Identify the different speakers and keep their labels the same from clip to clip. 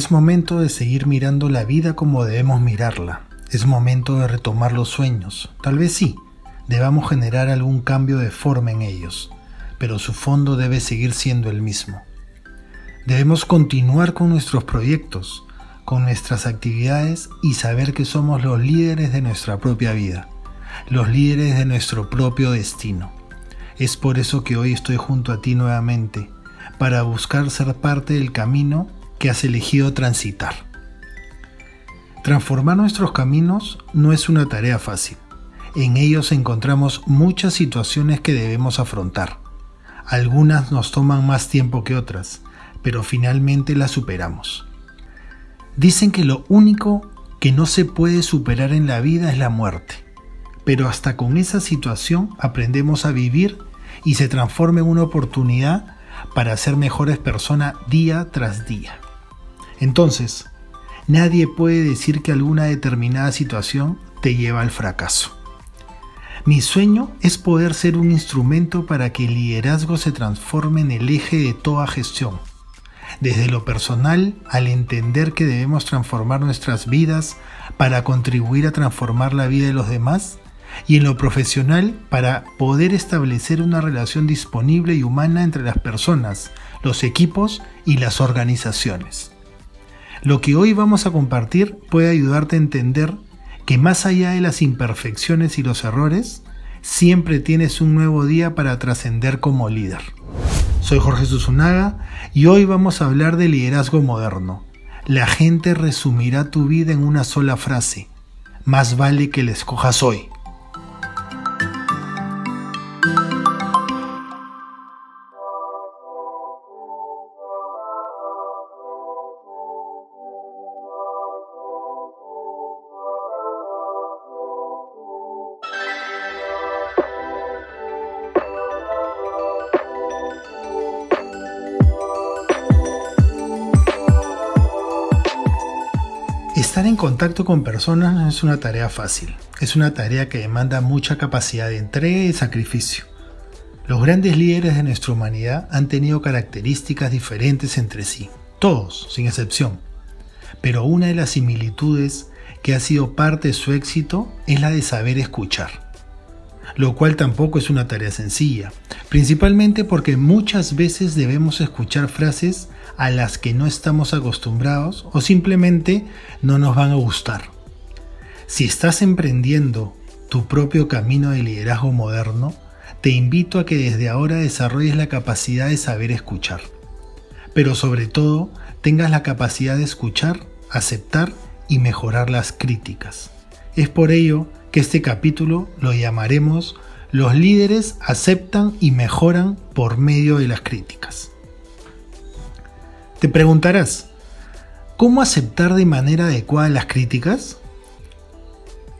Speaker 1: Es momento de seguir mirando la vida como debemos mirarla. Es momento de retomar los sueños. Tal vez sí, debamos generar algún cambio de forma en ellos, pero su fondo debe seguir siendo el mismo. Debemos continuar con nuestros proyectos, con nuestras actividades y saber que somos los líderes de nuestra propia vida, los líderes de nuestro propio destino. Es por eso que hoy estoy junto a ti nuevamente, para buscar ser parte del camino que has elegido transitar. Transformar nuestros caminos no es una tarea fácil. En ellos encontramos muchas situaciones que debemos afrontar. Algunas nos toman más tiempo que otras, pero finalmente las superamos. Dicen que lo único que no se puede superar en la vida es la muerte, pero hasta con esa situación aprendemos a vivir y se transforma en una oportunidad para ser mejores personas día tras día. Entonces, nadie puede decir que alguna determinada situación te lleva al fracaso. Mi sueño es poder ser un instrumento para que el liderazgo se transforme en el eje de toda gestión. Desde lo personal, al entender que debemos transformar nuestras vidas para contribuir a transformar la vida de los demás, y en lo profesional para poder establecer una relación disponible y humana entre las personas, los equipos y las organizaciones. Lo que hoy vamos a compartir puede ayudarte a entender que más allá de las imperfecciones y los errores, siempre tienes un nuevo día para trascender como líder. Soy Jorge Susunaga y hoy vamos a hablar de liderazgo moderno. La gente resumirá tu vida en una sola frase. Más vale que la escojas hoy. Estar en contacto con personas no es una tarea fácil, es una tarea que demanda mucha capacidad de entrega y sacrificio. Los grandes líderes de nuestra humanidad han tenido características diferentes entre sí, todos, sin excepción. Pero una de las similitudes que ha sido parte de su éxito es la de saber escuchar lo cual tampoco es una tarea sencilla, principalmente porque muchas veces debemos escuchar frases a las que no estamos acostumbrados o simplemente no nos van a gustar. Si estás emprendiendo tu propio camino de liderazgo moderno, te invito a que desde ahora desarrolles la capacidad de saber escuchar. Pero sobre todo, tengas la capacidad de escuchar, aceptar y mejorar las críticas. Es por ello que este capítulo lo llamaremos Los líderes aceptan y mejoran por medio de las críticas. Te preguntarás, ¿cómo aceptar de manera adecuada las críticas?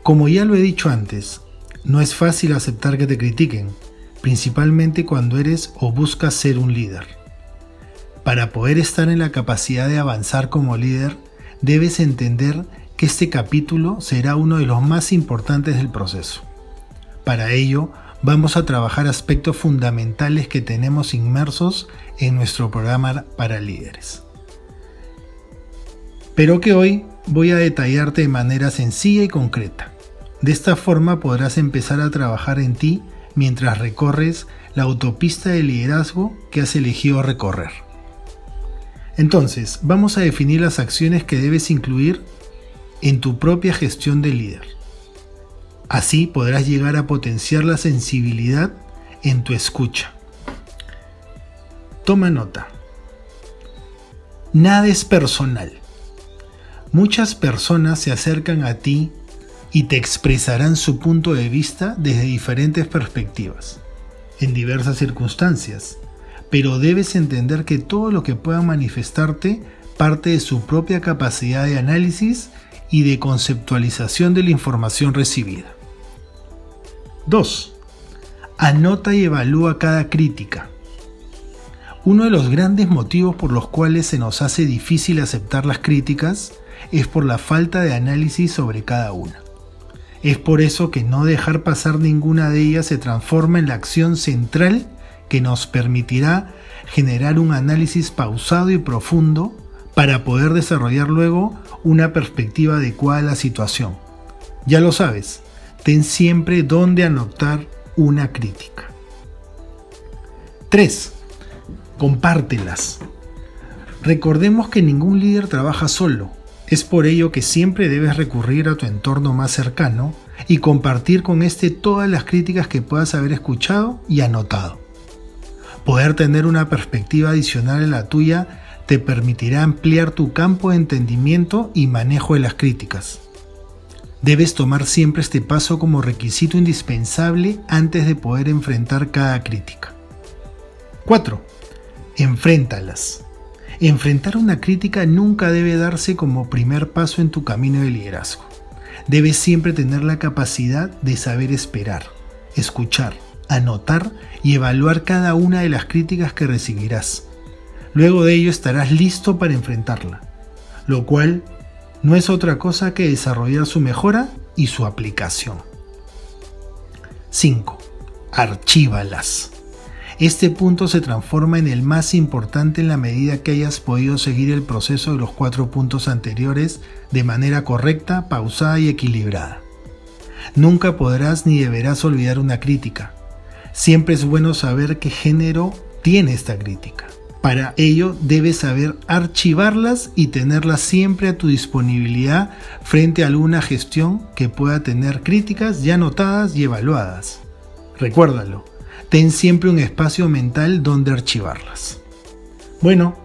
Speaker 1: Como ya lo he dicho antes, no es fácil aceptar que te critiquen, principalmente cuando eres o buscas ser un líder. Para poder estar en la capacidad de avanzar como líder, debes entender que este capítulo será uno de los más importantes del proceso. Para ello, vamos a trabajar aspectos fundamentales que tenemos inmersos en nuestro programa para líderes. Pero que hoy voy a detallarte de manera sencilla y concreta. De esta forma podrás empezar a trabajar en ti mientras recorres la autopista de liderazgo que has elegido recorrer. Entonces, vamos a definir las acciones que debes incluir en tu propia gestión de líder. Así podrás llegar a potenciar la sensibilidad en tu escucha. Toma nota. Nada es personal. Muchas personas se acercan a ti y te expresarán su punto de vista desde diferentes perspectivas, en diversas circunstancias, pero debes entender que todo lo que puedan manifestarte parte de su propia capacidad de análisis y de conceptualización de la información recibida. 2. Anota y evalúa cada crítica. Uno de los grandes motivos por los cuales se nos hace difícil aceptar las críticas es por la falta de análisis sobre cada una. Es por eso que no dejar pasar ninguna de ellas se transforma en la acción central que nos permitirá generar un análisis pausado y profundo para poder desarrollar luego una perspectiva adecuada a la situación. Ya lo sabes, ten siempre donde anotar una crítica. 3. Compártelas. Recordemos que ningún líder trabaja solo. Es por ello que siempre debes recurrir a tu entorno más cercano y compartir con este todas las críticas que puedas haber escuchado y anotado. Poder tener una perspectiva adicional en la tuya te permitirá ampliar tu campo de entendimiento y manejo de las críticas. Debes tomar siempre este paso como requisito indispensable antes de poder enfrentar cada crítica. 4. Enfréntalas. Enfrentar una crítica nunca debe darse como primer paso en tu camino de liderazgo. Debes siempre tener la capacidad de saber esperar, escuchar, anotar y evaluar cada una de las críticas que recibirás Luego de ello estarás listo para enfrentarla, lo cual no es otra cosa que desarrollar su mejora y su aplicación. 5. Archívalas. Este punto se transforma en el más importante en la medida que hayas podido seguir el proceso de los cuatro puntos anteriores de manera correcta, pausada y equilibrada. Nunca podrás ni deberás olvidar una crítica. Siempre es bueno saber qué género tiene esta crítica. Para ello debes saber archivarlas y tenerlas siempre a tu disponibilidad frente a alguna gestión que pueda tener críticas ya notadas y evaluadas. Recuérdalo, ten siempre un espacio mental donde archivarlas. Bueno,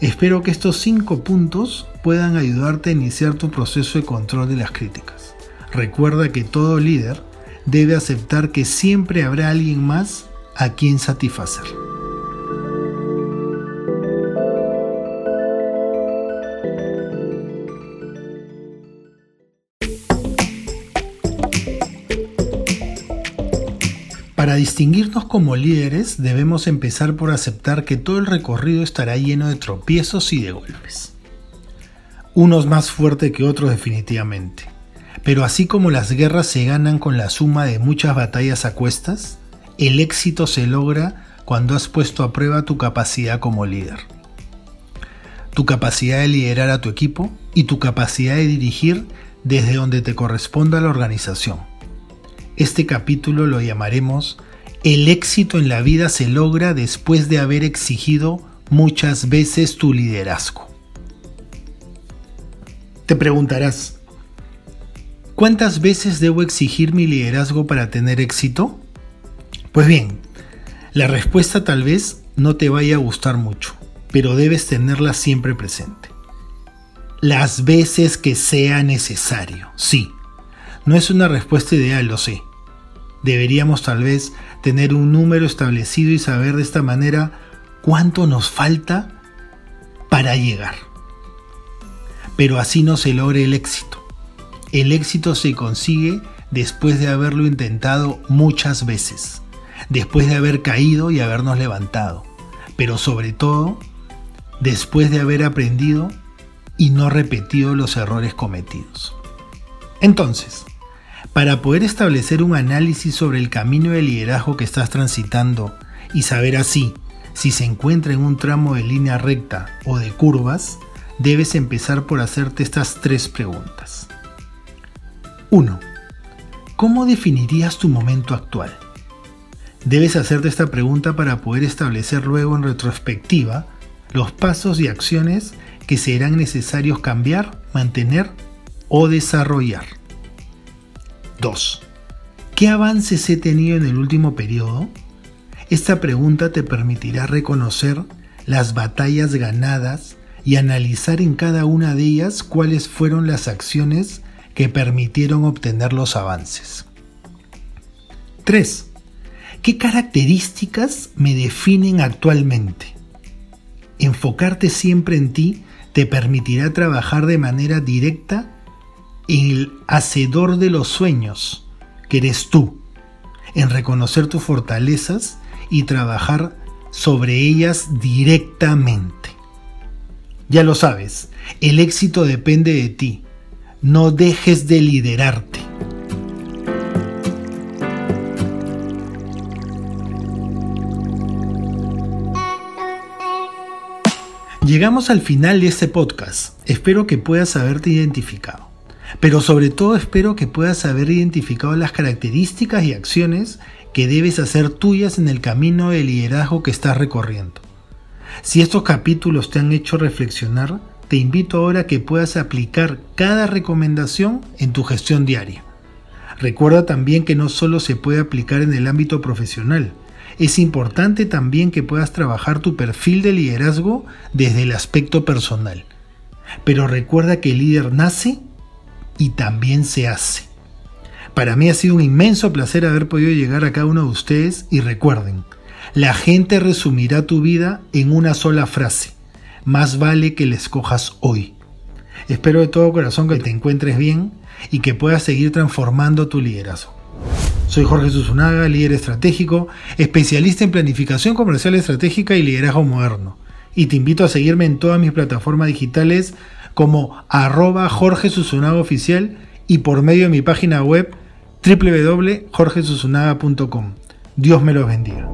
Speaker 1: espero que estos cinco puntos puedan ayudarte a iniciar tu proceso de control de las críticas. Recuerda que todo líder debe aceptar que siempre habrá alguien más a quien satisfacer. Para distinguirnos como líderes debemos empezar por aceptar que todo el recorrido estará lleno de tropiezos y de golpes. Unos más fuertes que otros definitivamente. Pero así como las guerras se ganan con la suma de muchas batallas a cuestas, el éxito se logra cuando has puesto a prueba tu capacidad como líder. Tu capacidad de liderar a tu equipo y tu capacidad de dirigir desde donde te corresponda la organización este capítulo lo llamaremos El éxito en la vida se logra después de haber exigido muchas veces tu liderazgo. Te preguntarás, ¿cuántas veces debo exigir mi liderazgo para tener éxito? Pues bien, la respuesta tal vez no te vaya a gustar mucho, pero debes tenerla siempre presente. Las veces que sea necesario, sí. No es una respuesta ideal, lo sé, Deberíamos tal vez tener un número establecido y saber de esta manera cuánto nos falta para llegar. Pero así no se logra el éxito. El éxito se consigue después de haberlo intentado muchas veces, después de haber caído y habernos levantado, pero sobre todo después de haber aprendido y no repetido los errores cometidos. Entonces, para poder establecer un análisis sobre el camino de liderazgo que estás transitando y saber así si se encuentra en un tramo de línea recta o de curvas, debes empezar por hacerte estas tres preguntas. 1. ¿Cómo definirías tu momento actual? Debes hacerte esta pregunta para poder establecer luego en retrospectiva los pasos y acciones que serán necesarios cambiar, mantener o desarrollar. 2. ¿Qué avances he tenido en el último periodo? Esta pregunta te permitirá reconocer las batallas ganadas y analizar en cada una de ellas cuáles fueron las acciones que permitieron obtener los avances. 3. ¿Qué características me definen actualmente? Enfocarte siempre en ti te permitirá trabajar de manera directa el hacedor de los sueños, que eres tú, en reconocer tus fortalezas y trabajar sobre ellas directamente. Ya lo sabes, el éxito depende de ti. No dejes de liderarte. Llegamos al final de este podcast. Espero que puedas haberte identificado. Pero sobre todo espero que puedas haber identificado las características y acciones que debes hacer tuyas en el camino de liderazgo que estás recorriendo. Si estos capítulos te han hecho reflexionar, te invito ahora a que puedas aplicar cada recomendación en tu gestión diaria. Recuerda también que no solo se puede aplicar en el ámbito profesional, es importante también que puedas trabajar tu perfil de liderazgo desde el aspecto personal. Pero recuerda que el líder nace y también se hace. Para mí ha sido un inmenso placer haber podido llegar a cada uno de ustedes y recuerden, la gente resumirá tu vida en una sola frase. Más vale que la escojas hoy. Espero de todo corazón que te encuentres bien y que puedas seguir transformando tu liderazgo. Soy Jorge Susunaga, líder estratégico, especialista en planificación comercial estratégica y liderazgo moderno. Y te invito a seguirme en todas mis plataformas digitales como arroba Jorge Susunaga Oficial y por medio de mi página web www.jorgesusunaga.com. Dios me los bendiga.